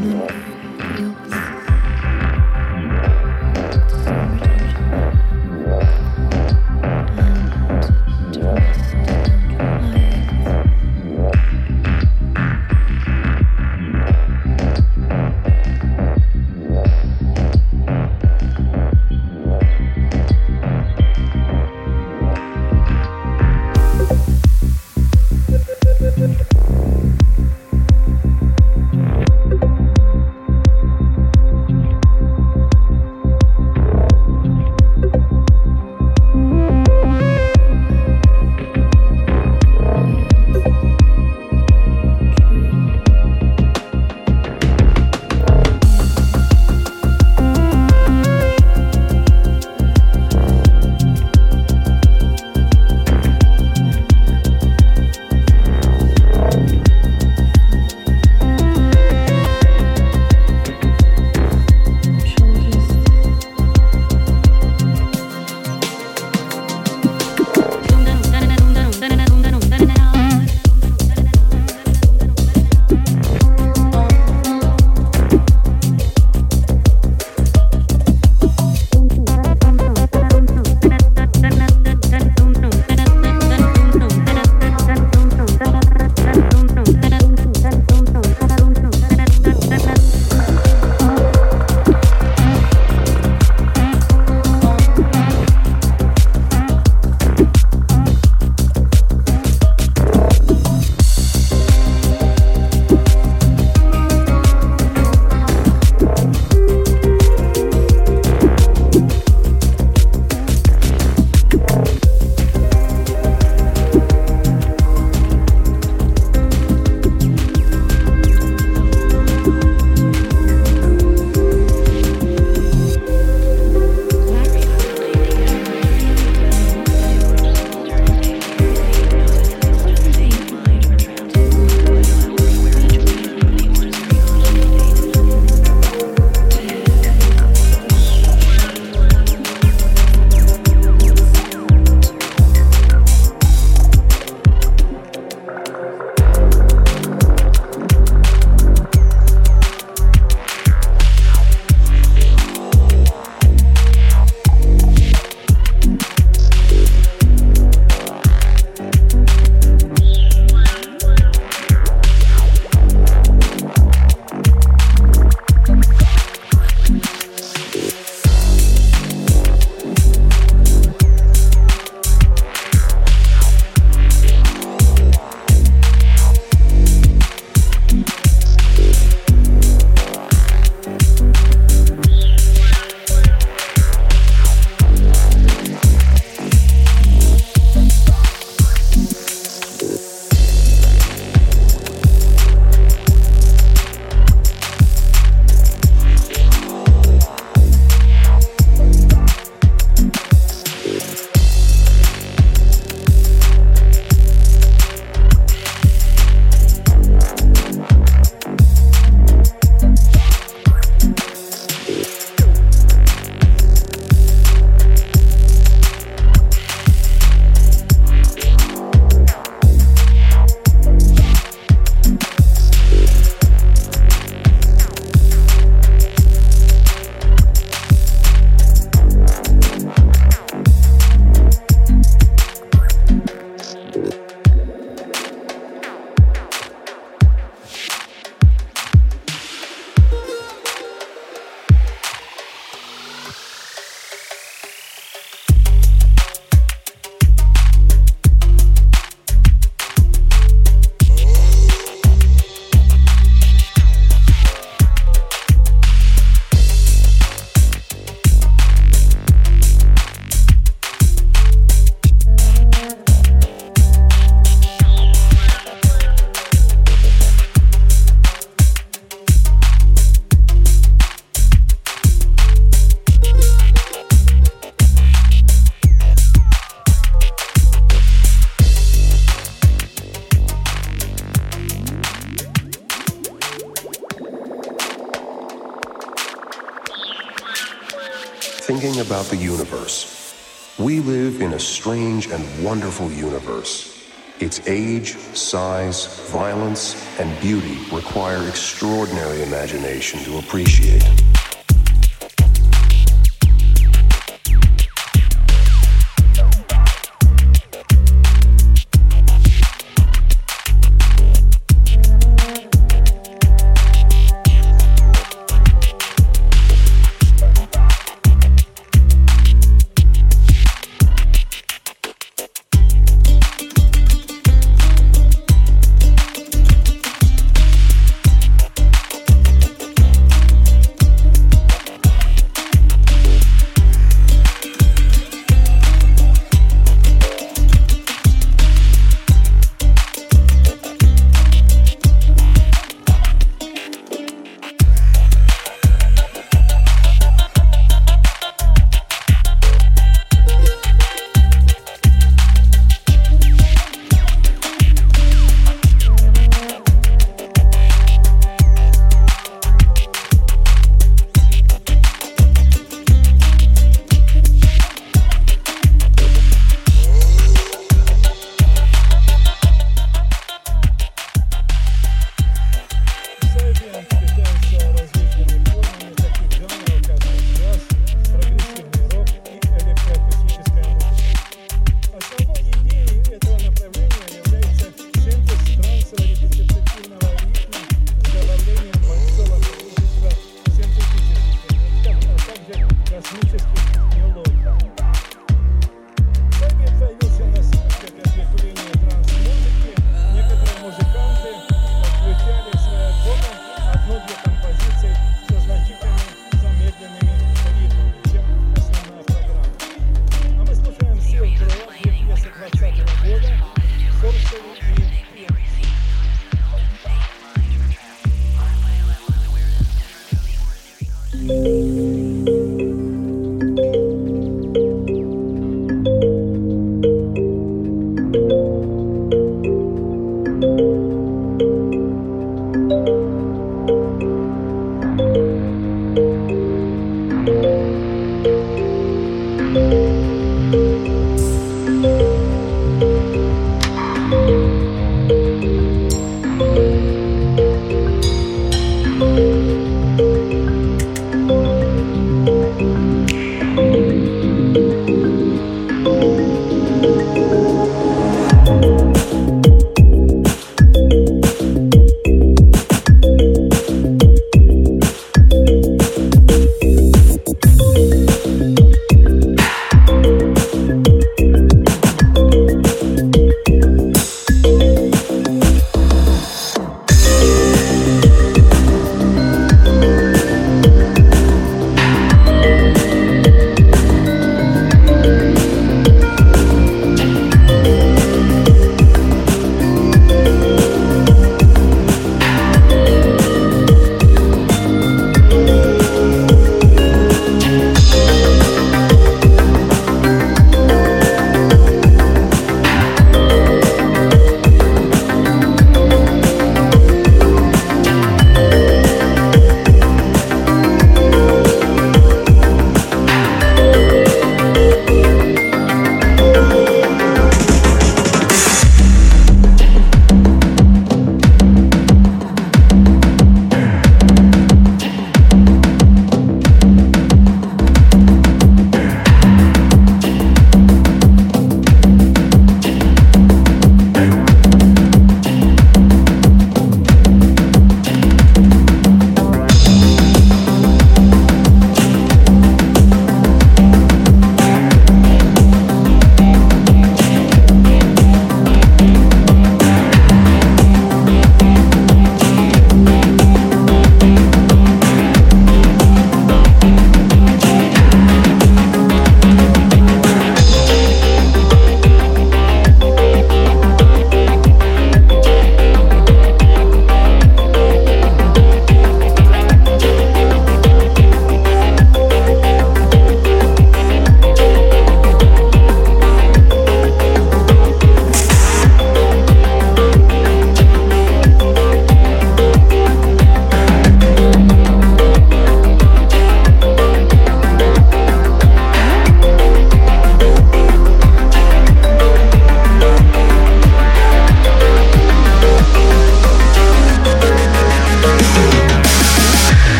る様子 strange and wonderful universe. Its age, size, violence, and beauty require extraordinary imagination to appreciate.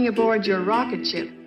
me aboard your rocket ship.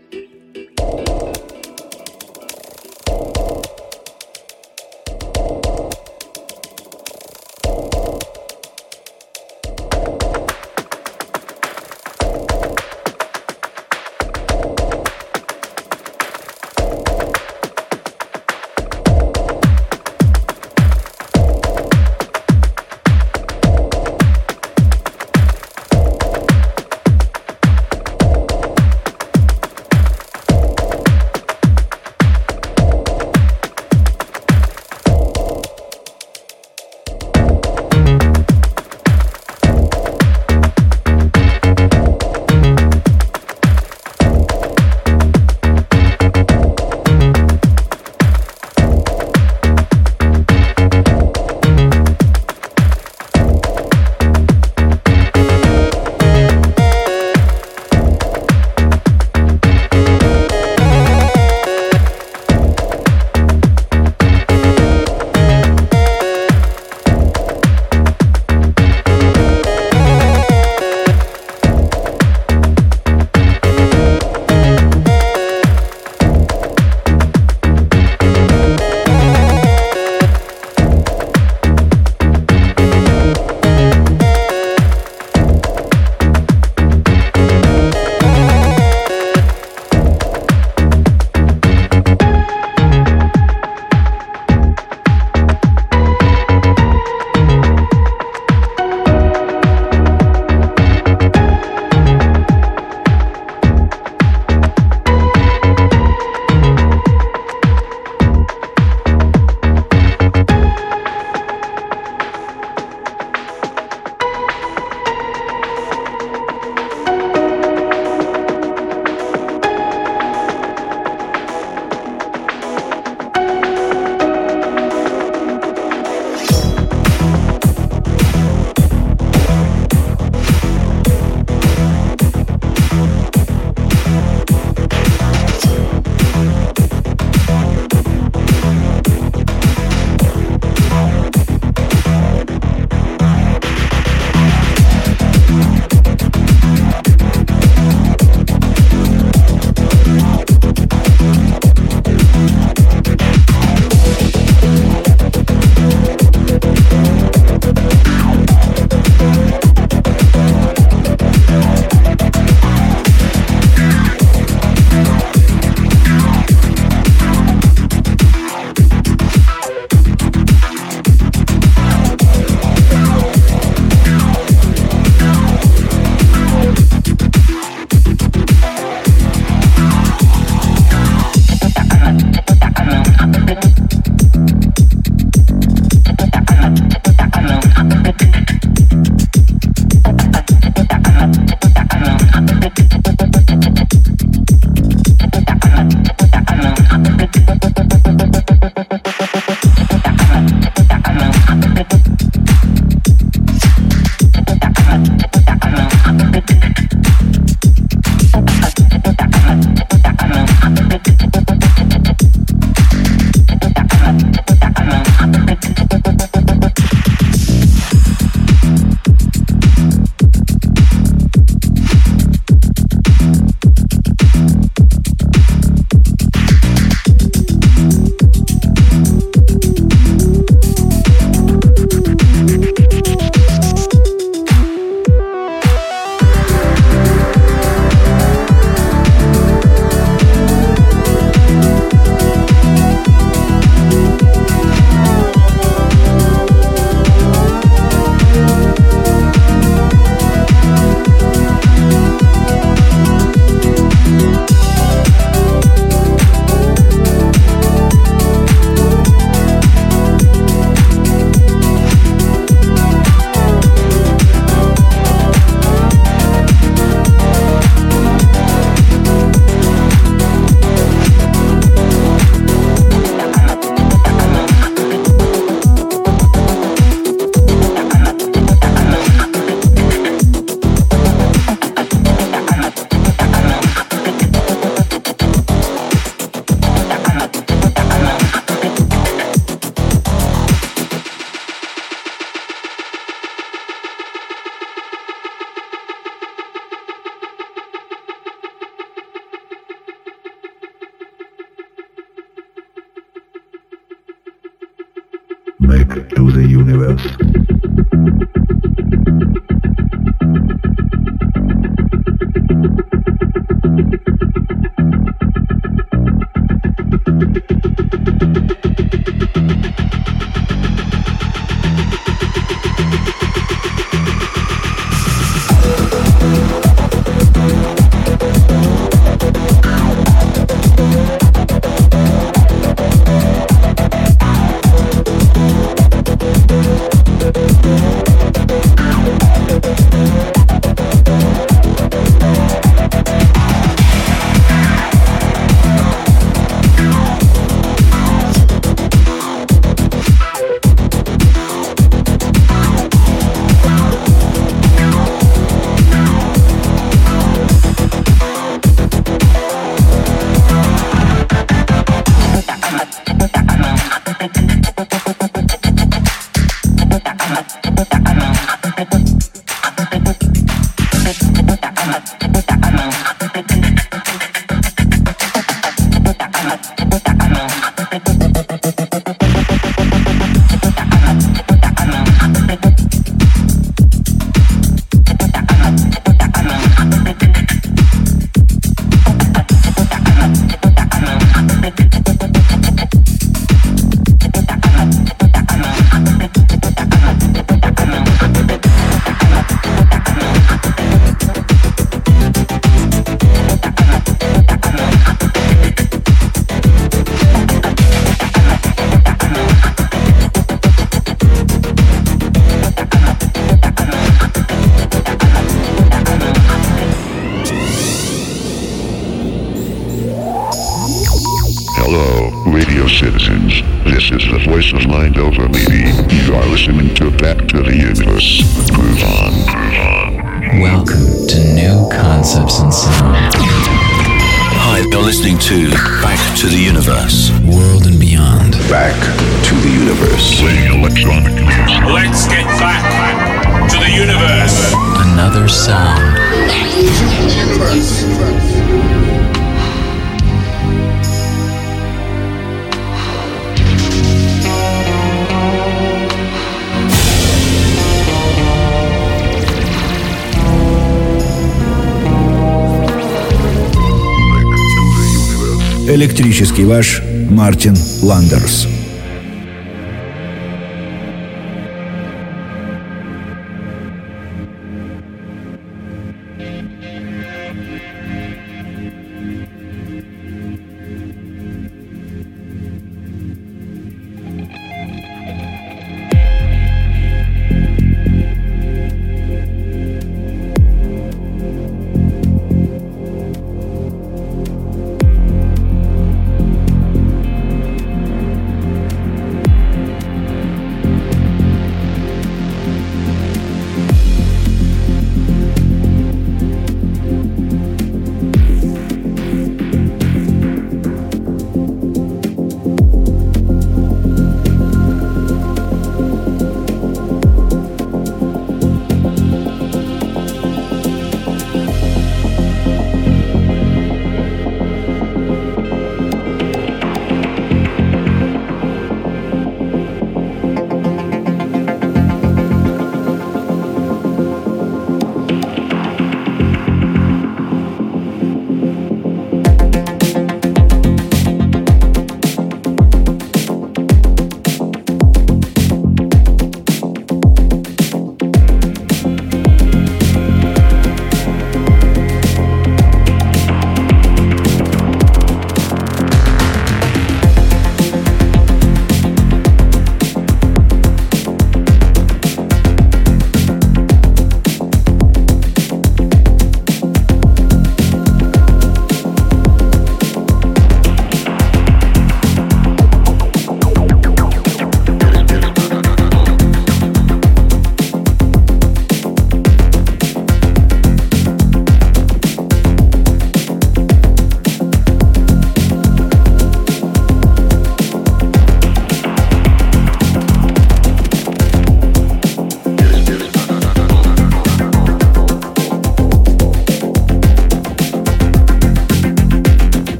Электрический ваш Мартин Ландерс.